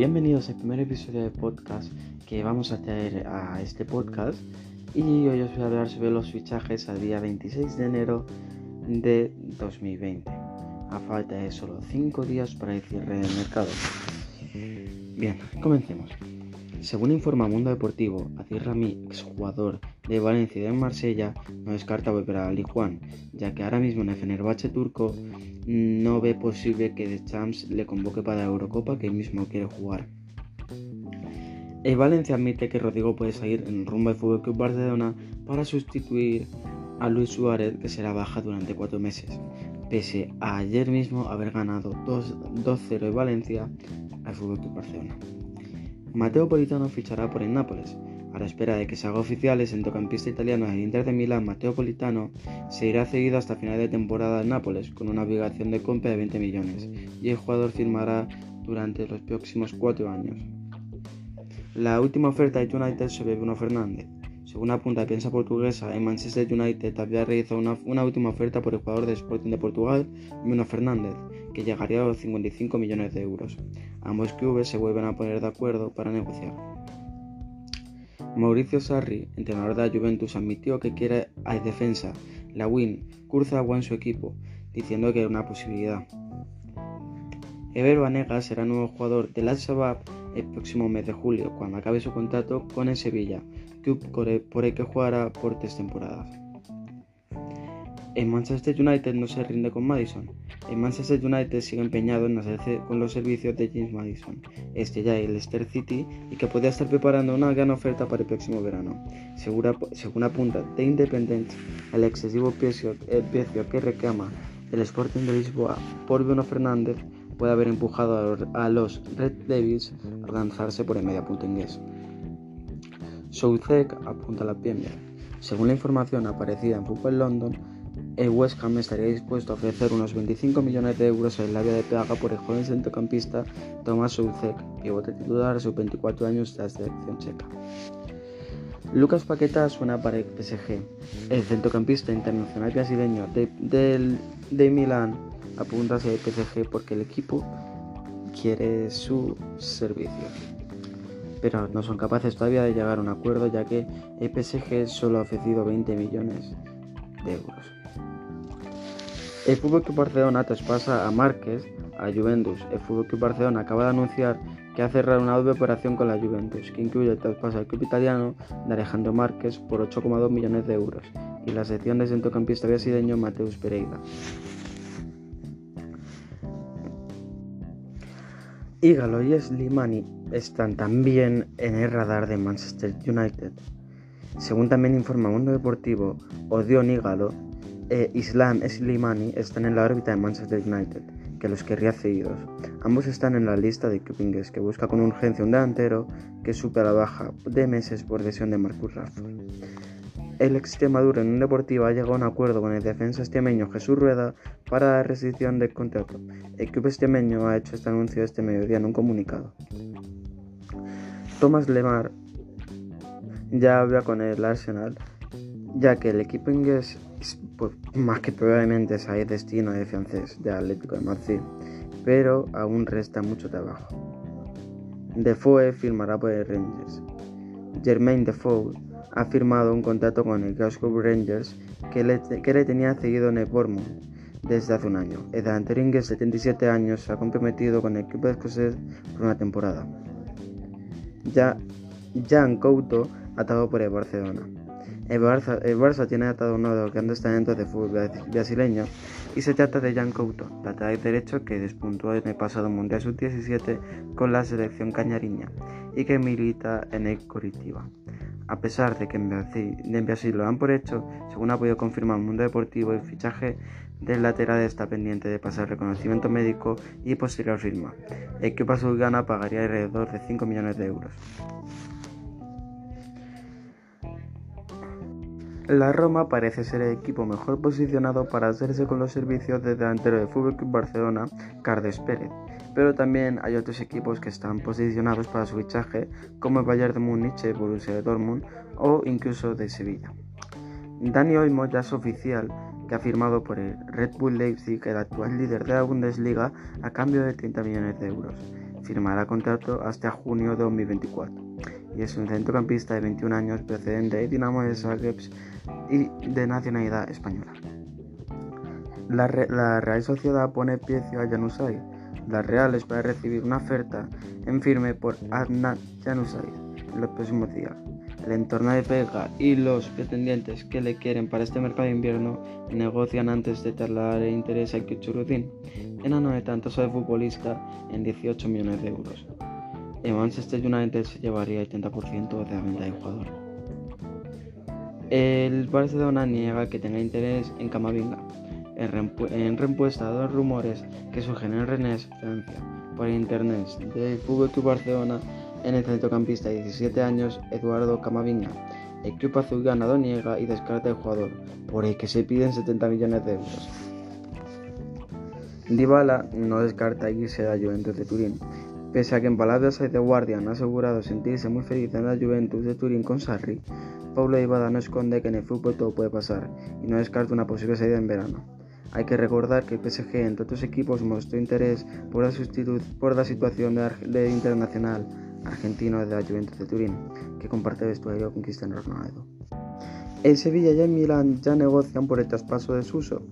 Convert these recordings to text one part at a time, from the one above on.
Bienvenidos al primer episodio de podcast que vamos a traer a este podcast y hoy os voy a hablar sobre los fichajes al día 26 de enero de 2020 a falta de solo 5 días para el cierre del mercado. Bien, comencemos. Según informa Mundo Deportivo, Aziz Rami, exjugador de Valencia y de Marsella, no descarta volver a Lijuan, ya que ahora mismo en el Fenerbahce turco no ve posible que The Champs le convoque para la Eurocopa que él mismo quiere jugar. El Valencia admite que Rodrigo puede salir en rumbo al Fútbol Club Barcelona para sustituir a Luis Suárez, que será baja durante cuatro meses, pese a ayer mismo haber ganado 2-0 en Valencia al Fútbol Club Barcelona. Mateo Politano fichará por el Nápoles. A la espera de que se haga oficial, el centrocampista italiano del Inter de Milán, Mateo Politano, se irá cedido hasta final de temporada en Nápoles, con una obligación de compra de 20 millones, y el jugador firmará durante los próximos cuatro años. La última oferta de United sobre Bruno Fernández. Según la prensa portuguesa, el Manchester United había realizado una, última oferta por el jugador de Sporting de Portugal, Bruno Fernández, que llegaría a los 55 millones de euros. Ambos clubes se vuelven a poner de acuerdo para negociar. Mauricio Sarri, entrenador de la Juventus, admitió que quiere a defensa, la Win, agua en su equipo, diciendo que era una posibilidad. Ever Banega será nuevo jugador del Al-Shabaab el próximo mes de julio, cuando acabe su contrato con el Sevilla, que jugará por tres temporadas. El Manchester United no se rinde con Madison. El Manchester United sigue empeñado en hacerse con los servicios de James Madison, este ya el Leicester City, y que podría estar preparando una gran oferta para el próximo verano. según apunta The Independent, el excesivo precio, el precio que reclama el Sporting de Lisboa por Bruno Fernández puede haber empujado a los Red Devils a lanzarse por el media punta inglés. Southek apunta a la Premier. Según la información aparecida en Football London, el West Ham estaría dispuesto a ofrecer unos 25 millones de euros en la vía de paga por el joven centrocampista Tomás Soucek, pivote titular a sus 24 años de la selección checa. Lucas Paqueta suena para el PSG. El centrocampista internacional brasileño de, de, de Milán apunta hacia el PSG porque el equipo quiere su servicio. Pero no son capaces todavía de llegar a un acuerdo ya que el PSG solo ha ofrecido 20 millones de euros. El Fútbol Club Barcelona traspasa a Márquez a Juventus. El Fútbol Club Barcelona acaba de anunciar que ha cerrado una doble operación con la Juventus, que incluye el traspaso al club italiano de Alejandro Márquez por 8,2 millones de euros y la sección de centrocampista brasileño Mateus Pereira. Ígalo y Slimani están también en el radar de Manchester United. Según también informa Mundo Deportivo, Odion Ígalo e Islam Slimani están en la órbita de Manchester United, que los querría cedidos. Ambos están en la lista de club que busca con urgencia un delantero que supera la baja de meses por lesión de Marcus Rashford. El Extremadura en un deportivo ha llegado a un acuerdo con el defensa estemeño Jesús Rueda para la rescisión del contrato. El club estemeño ha hecho este anuncio este mediodía en un comunicado. Thomas Lemar ya habla con el Arsenal, ya que el equipo inglés, pues, más que probablemente sabe destino de francés de Atlético de Madrid, pero aún resta mucho trabajo. Defoe firmará por el Rangers. Jermaine Defoe ha firmado un contrato con el Glasgow Rangers que le, que le tenía seguido en el Bournemouth desde hace un año. El delantero de 77 años se ha comprometido con el equipo escocés por una temporada. Ya Jan Couto atado por el Barcelona. El Barça, tiene atado uno de los grandes talentos de fútbol brasileño y se trata de Jan Couto, lateral derecho que despuntó en el pasado Mundial Sub-17 con la selección cañariña y que milita en el Coritiba. A pesar de que en Brasil, lo han por hecho, según ha podido confirmar el Mundo Deportivo, el fichaje del lateral está pendiente de pasar reconocimiento médico y posterior firma. El equipo azulgrana pagaría alrededor de 5 millones de euros. La Roma parece ser el equipo mejor posicionado para hacerse con los servicios del delantero de Fútbol Club Barcelona, Cardes Pérez, pero también hay otros equipos que están posicionados para su fichaje, como el Bayern de Múnich, Borussia Dortmund o incluso de Sevilla. Dani Olmo ya es oficial que ha firmado por el Red Bull Leipzig, el actual líder de la Bundesliga, a cambio de 30 millones de euros. firmará contrato hasta junio de 2024 y es un centrocampista de 21 años procedente de Dinamo de Zagreb y de nacionalidad española. La, Real Sociedad pone precio a Januzaj. La Real espera recibir una oferta en firme por Adnan Januzaj en los próximos días. El entorno de Pega y los pretendientes que le quieren para este mercado de invierno negocian antes de trasladar el interés a Kuchurudin, enano de tanto de futbolista, en 18 millones de euros. El Manchester United se llevaría el 30% de la venta del jugador. El Barcelona niega que tenga interés en Camavinga, en respuesta a dos rumores que surgen en Rennes, Francia, por internet del Fútbol Club Barcelona en el centrocampista de 17 años Eduardo Camavinga. El club azul ganado niega y descarta el jugador, por el que se piden 70 millones de euros. Dybala no descarta irse a la Juventus de Turín, pese a que en palabras de Guardian ha asegurado sentirse muy feliz en la Juventus de Turín con Sarri. Paulo Dybala no esconde que en el fútbol todo puede pasar y no descarta una posible salida en verano. Hay que recordar que el PSG, entre otros equipos, mostró interés por la, por la situación de internacional argentino de la Juventus de Turín, que comparte vestuario con Cristiano Ronaldo. El Sevilla y el Milán ya negocian por el traspaso de Suso.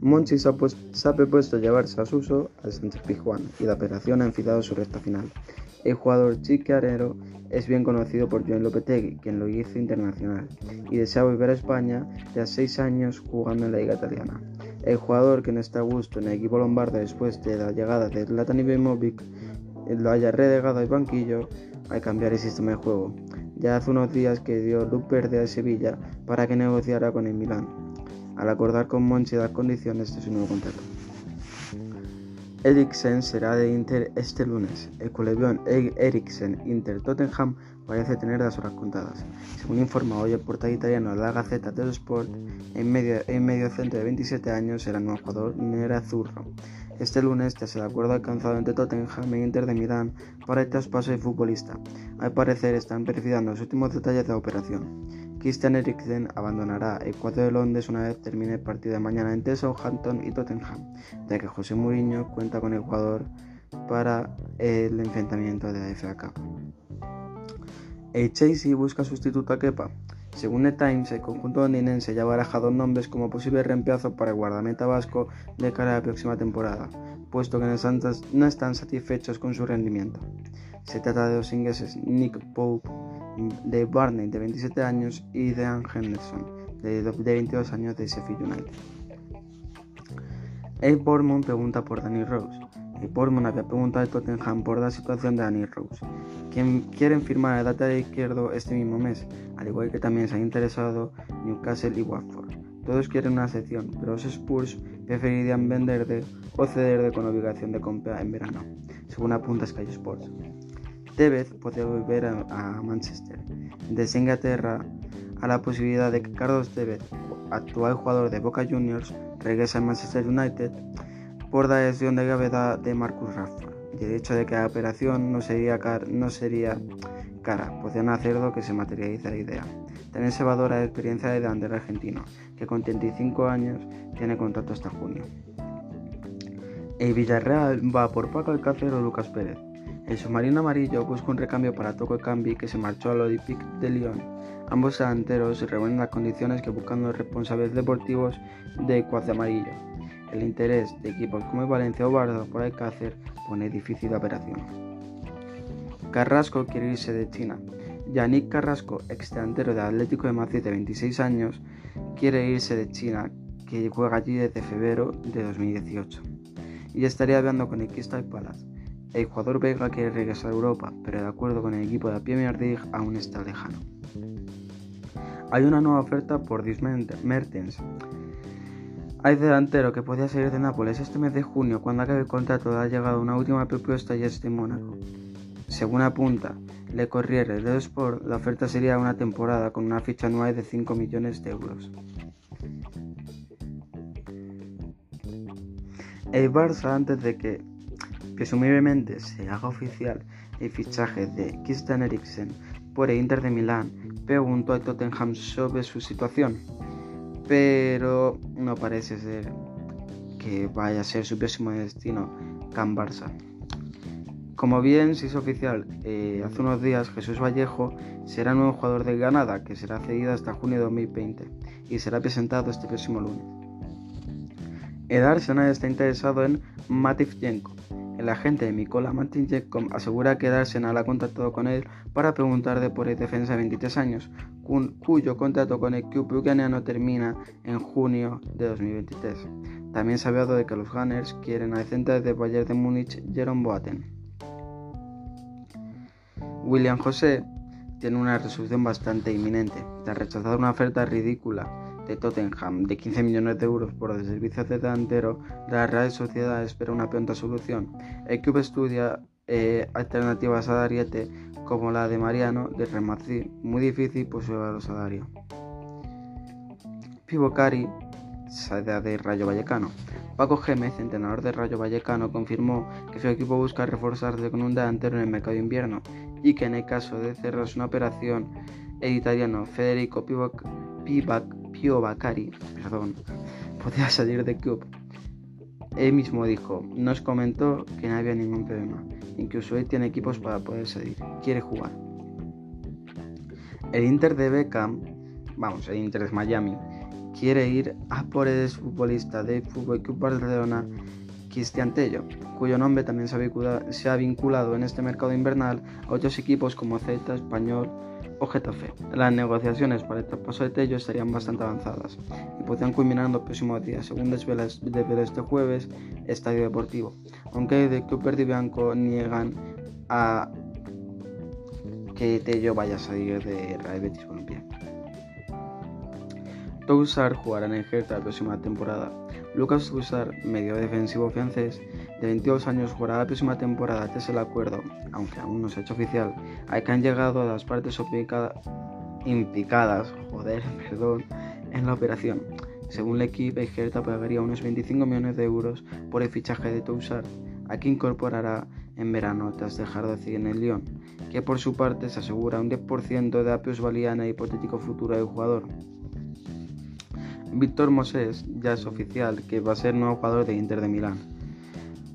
Monchi se ha, pues, propuesto llevarse a Suso al Sánchez Pijuán y la operación ha enfilado su recta final. El jugador chiquiarero es bien conocido por Joan Lopetegui, quien lo hizo internacional, y desea volver a España tras seis años jugando en la Liga Italiana. El jugador que no está a gusto en el equipo lombardo después de la llegada de Zlatan Ibrahimovic lo haya relegado al banquillo al cambiar el sistema de juego. Ya hace unos días que dio luz verde a Sevilla para que negociara con el Milán, al acordar con Monchi las condiciones de su nuevo contrato. Eriksen será de Inter este lunes. El culebrón Eriksen Inter Tottenham parece tener las horas contadas. Según informa hoy el portal italiano La Gaceta dello Sport, en medio, en medio centro de 27 años será el nuevo jugador Nerazzurro. Este lunes, tras el acuerdo alcanzado entre Tottenham e Inter de para el traspaso del futbolista, al parecer están verificando los últimos detalles de la operación. Christian Eriksen abandonará el cuadro de Londres una vez termine el partido de mañana entre Southampton y Tottenham, ya que José Mourinho cuenta con el para el enfrentamiento de la FA Cup. El Chelsea busca sustituto a Kepa. Según The Times, el conjunto londinense ya ha barajado nombres como posible reemplazo para el guardameta vasco de cara a la próxima temporada, puesto que no están satisfechos con su rendimiento. Se trata de los ingleses Nick Pope, de Barney, de 27 años, y Dean Henderson, de 22 años, de Sheffield United. El Bournemouth pregunta por Danny Rose. El Bournemouth había preguntado a Tottenham por la situación de Danny Rose, quien quieren firmar el lateral izquierdo este mismo mes, al igual que también se han interesado Newcastle y Watford. Todos quieren una sección, pero los Spurs preferirían vender o ceder con obligación de compra en verano, según apunta Sky Sports. Tevez podría volver a, Manchester. Desde Inglaterra a la posibilidad de que Carlos Tevez, actual jugador de Boca Juniors, regrese a Manchester United por la lesión de gravedad de Marcus Rashford y el hecho de que la operación no sería, no sería cara, podrían hacerlo que se materialice la idea. También se valora la experiencia de delantero argentino, que con 35 años tiene contrato hasta junio. El Villarreal va por Paco Alcácer o Lucas Pérez. El submarino amarillo busca un recambio para Toco Cambi que se marchó al Olympique de Lyon. Ambos delanteros reúnen las condiciones que buscan los responsables deportivos de Cuadro Amarillo. El interés de equipos como Valencia o Barça por Alcácer pone difícil la operación. Carrasco quiere irse de China. Yannick Carrasco, ex delantero del Atlético de Madrid de 26 años, quiere irse de China, que juega allí desde febrero de 2018. Y estaría hablando con el Crystal Palace. El jugador belga quiere regresar a Europa, pero de acuerdo con el equipo de la Premier League aún está lejano. Hay una nueva oferta por Dries Mertens, hay delantero que podía salir de Nápoles este mes de junio cuando acabe el contrato ha llegado una última propuesta y es de Mónaco. Según apunta Le Corriere dello Sport, la oferta sería una temporada con una ficha anual de 5 millones de euros. El Barça, antes de que presumiblemente se haga oficial el fichaje de Christian Eriksen por el Inter de Milán, preguntó a Tottenham sobre su situación pero no parece ser que vaya a ser su próximo destino Can Barça. Como bien se hizo oficial eh, hace unos días, Jesús Vallejo será nuevo jugador del Granada, que será cedido hasta junio de 2020 y será presentado este próximo lunes. El Arsenal está interesado en Mativchenko. El agente de Mikola Mativchenko asegura que el Arsenal ha contactado con él para preguntar de por el defensa de 23 años, cuyo contrato con el club ucraniano termina en junio de 2023. También se ha hablado de que los Gunners quieren al centro de Bayern de Múnich, Jerome Boateng. William José tiene una resolución bastante inminente. Tras rechazar una oferta ridícula de Tottenham de 15 millones de euros por el servicio de delantero de la Real Sociedad espera una pronta solución. El club estudia eh, alternativas a Dariete como la de Mariano de Real muy difícil por su elevado salario. Pivocari, salida de Rayo Vallecano. Paco Gémez, entrenador de Rayo Vallecano, confirmó que su equipo busca reforzarse con un delantero en el mercado de invierno y que en el caso de cerrarse una operación, el italiano Federico Piovacari perdón, podía salir del club. Él mismo dijo, nos comentó que no había ningún problema, incluso él tiene equipos para poder salir, quiere jugar. El Inter de Beckham, vamos, el Inter de Miami, quiere ir a por el futbolista del Fútbol Club Barcelona, Cristian Tello, cuyo nombre también se ha, vinculado, en este mercado invernal a otros equipos como Celta, Español o Getafe. Las negociaciones para el traspaso de Tello estarían bastante avanzadas y podrían culminar en los próximos días, según desvela este jueves Estadio Deportivo, aunque el Club y Blanco niegan a que Tello vaya a salir de Real Betis Balompié. Toussaint jugará en el Hertha la próxima temporada. Lucas Toussaint, medio defensivo francés, de 22 años, jugará la próxima temporada tras el acuerdo, aunque aún no se ha hecho oficial, al que han llegado las partes implicadas joder, perdón, en la operación. Según el equipo, el Hertha pagaría unos 25 millones de euros por el fichaje de Toussaint, a quien incorporará en verano tras dejar de seguir en el Lyon, que por su parte se asegura un 10% de la plusvalía en el hipotético futuro del jugador. Víctor Moses ya es oficial que va a ser nuevo jugador de Inter de Milán.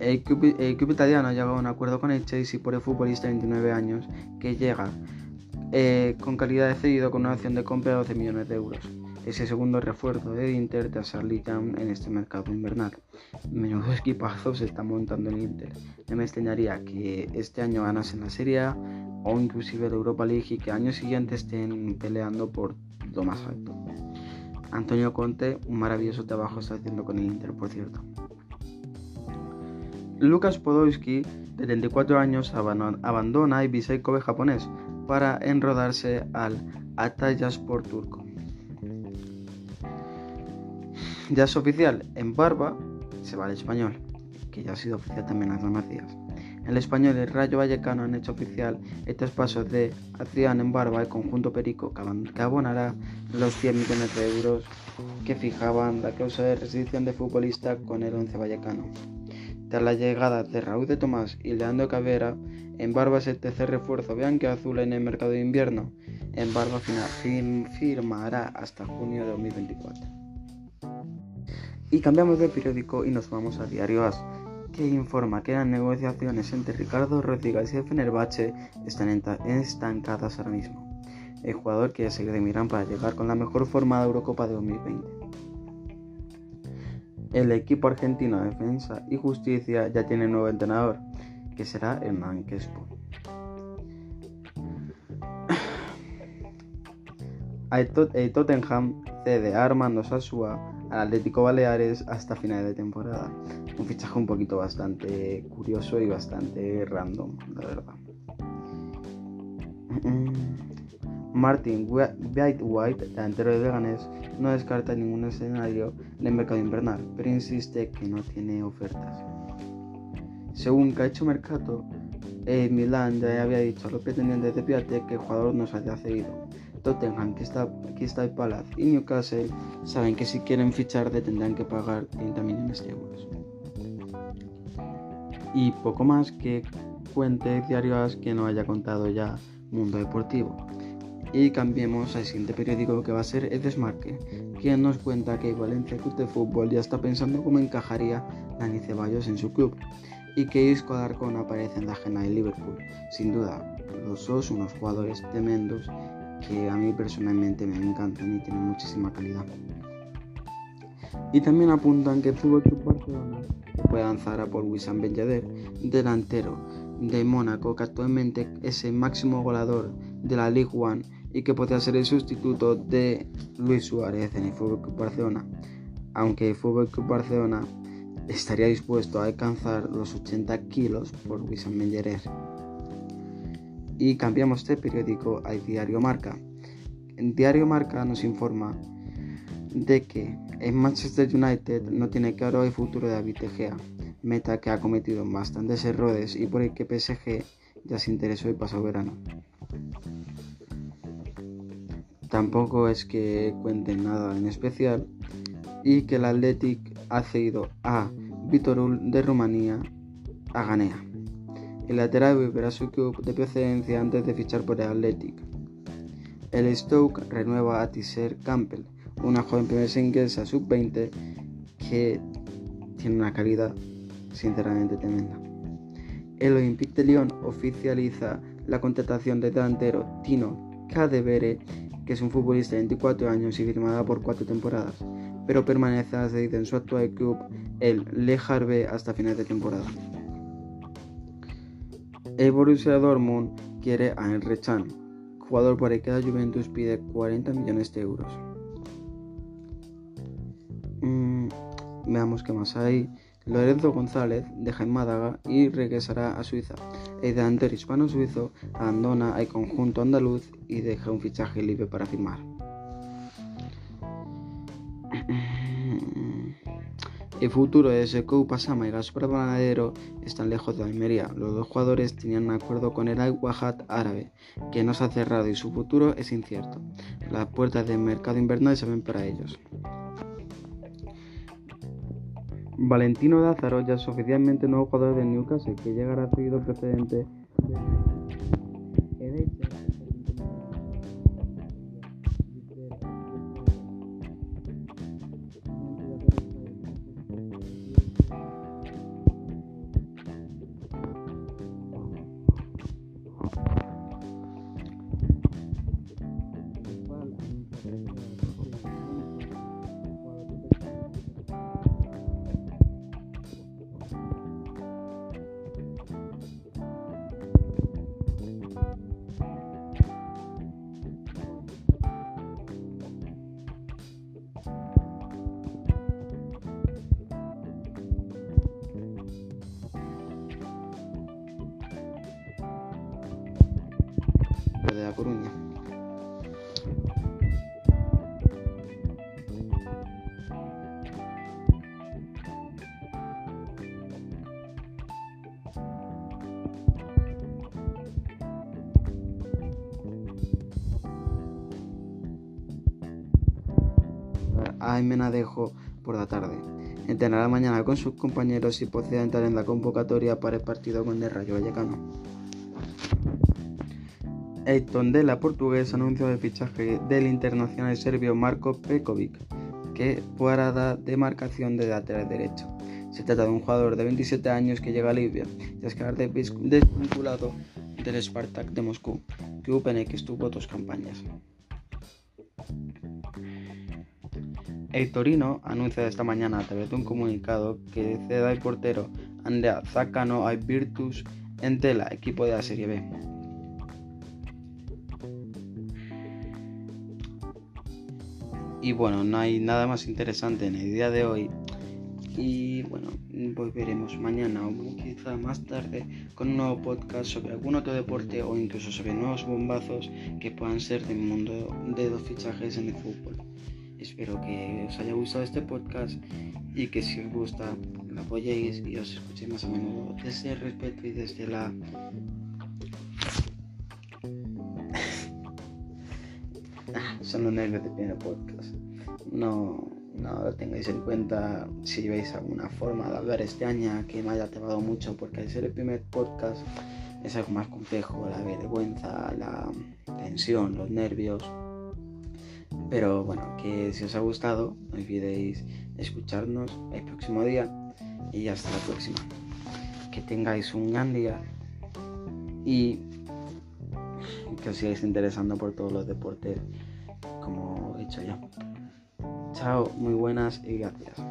El club, italiano ha llegado a un acuerdo con el Chelsea por el futbolista de 29 años que llega eh, con calidad de cedido con una acción de compra de 12 millones de euros. Es el segundo refuerzo de Inter tras Town en este mercado invernal. Menudo equipazo se está montando el Inter. No me extrañaría que este año ganase en la Serie A o inclusive la Europa League y que año siguiente estén peleando por lo más alto. Antonio Conte, un maravilloso trabajo está haciendo con el Inter, por cierto. Lucas Podolski, de 34 años, abandona Visay Kobe japonés para enrodarse al Atayaspor turco. Ya es oficial, en Barba se va al español, que ya ha sido oficial también hace unos días. El español y el Rayo Vallecano han hecho oficial el traspaso de Adrián en Barba, el conjunto Perico, que abonará los 100 millones de euros que fijaban la causa de restricción de futbolista con el 11 Vallecano. Tras la llegada de Raúl de Tomás y Leandro Cavera, en Barba es el tercer refuerzo azul en el mercado de invierno. En Barba firmará hasta junio de 2024. Y cambiamos de periódico y nos vamos a Diario As que informa que las negociaciones entre Ricardo Rodríguez y Fenerbahce están estancadas ahora mismo. El jugador quiere seguir de Milán para llegar con la mejor forma de Eurocopa de 2020. El equipo argentino de Defensa y Justicia ya tiene nuevo entrenador, que será Hernán Crespo. El Tottenham cede a Armando Sasua al Atlético Baleares hasta final de temporada un fichaje un poquito bastante curioso y bastante random, la verdad. Martin White, delantero de Leganés, no descarta ningún escenario en el mercado invernal, pero insiste que no tiene ofertas. Según Caicho Mercato, el Milan ya había dicho a los pretendientes de Piatek que el jugador no se haya cedido. Tottenham, el Palace y Newcastle saben que si quieren fichar tendrán que pagar 30 millones de euros y poco más que cuente diarios que no haya contado ya Mundo Deportivo. Y cambiemos al siguiente periódico que va a ser El Desmarque, quien nos cuenta que Valencia Club de Fútbol ya está pensando cómo encajaría Dani Ceballos en su club. y que Isco Alarcón aparece en la agenda de Liverpool. Sin duda, los dos unos jugadores tremendos que a mí personalmente me encantan y tienen muchísima calidad. Y también apuntan que el Fútbol Club Barcelona puede lanzar a Paul Wissam Ben delantero de Mónaco, que actualmente es el máximo goleador de la League One y que podría ser el sustituto de Luis Suárez en el Fútbol Club Barcelona. Aunque el Fútbol Club Barcelona estaría dispuesto a alcanzar los 80 kilos por Wissam Ben Y cambiamos de periódico al Diario Marca. El Diario Marca nos informa de que en Manchester United no tiene claro el futuro de David Gea, meta que ha cometido bastantes errores y por el que PSG ya se interesó el pasado verano. Tampoco es que cuente nada en especial y que el Athletic ha cedido a Vitorul de Rumanía a Ganea. El lateral volverá a su club de procedencia antes de fichar por el Athletic. El Stoke renueva a Tisser Campbell, una joven promesa inglesa sub-20 que tiene una calidad sinceramente tremenda. El Olympique de Lyon oficializa la contratación del delantero Tino Cadevere, que es un futbolista de 24 años y firmada por cuatro temporadas, pero permanece cedido en su actual club, el Le Harvey, hasta final de temporada. El Borussia Dortmund quiere a Enre Chan, jugador por el que la Juventus pide 40 millones de euros. Veamos qué más hay. Lorenzo González deja en Málaga y regresará a Suiza. El delantero hispano-suizo abandona el conjunto andaluz y deja un fichaje libre para firmar. El futuro de Sekou Pasama y Gaspar Banadero están lejos de Almería. Los dos jugadores tenían un acuerdo con el Al-Wahad árabe, que no se ha cerrado y su futuro es incierto. Las puertas del mercado invernal se ven para ellos. Valentino Lázaro ya es oficialmente nuevo jugador del Newcastle, que llegará seguido precedente La Coruña. Menadejo por la tarde. Entrenará mañana con sus compañeros y procede entrar en la convocatoria para el partido con el Rayo Vallecano. El la portugués anunció el fichaje del internacional serbio Marko Pekovic, que dar de marcación de lateral derecho. Se trata de un jugador de 27 años que llega a Libia tras quedar desvinculado del Spartak de Moscú, el que estuvo dos campañas. El Torino anuncia esta mañana a través de un comunicado que ceda al portero Andrea Zacano al Virtus Entela, equipo de la Serie B. Y bueno, no hay nada más interesante en el día de hoy. Y bueno, volveremos mañana o quizá más tarde con un nuevo podcast sobre algún otro deporte o incluso sobre nuevos bombazos que puedan ser del mundo de los fichajes en el fútbol. Espero que os haya gustado este podcast y que si os gusta lo apoyéis y os escuchéis más a menudo desde el respeto y desde la son los nervios de primer podcast. No, no lo tengáis en cuenta si veis alguna forma de hablar este año que me haya tardado mucho, porque al ser el primer podcast es algo más complejo, la vergüenza, la tensión, los nervios. Pero bueno, que si os ha gustado, no olvidéis escucharnos el próximo día y hasta la próxima. que tengáis un gran día y que os sigáis interesando por todos los deportes, como he dicho ya. Chao, muy buenas y gracias.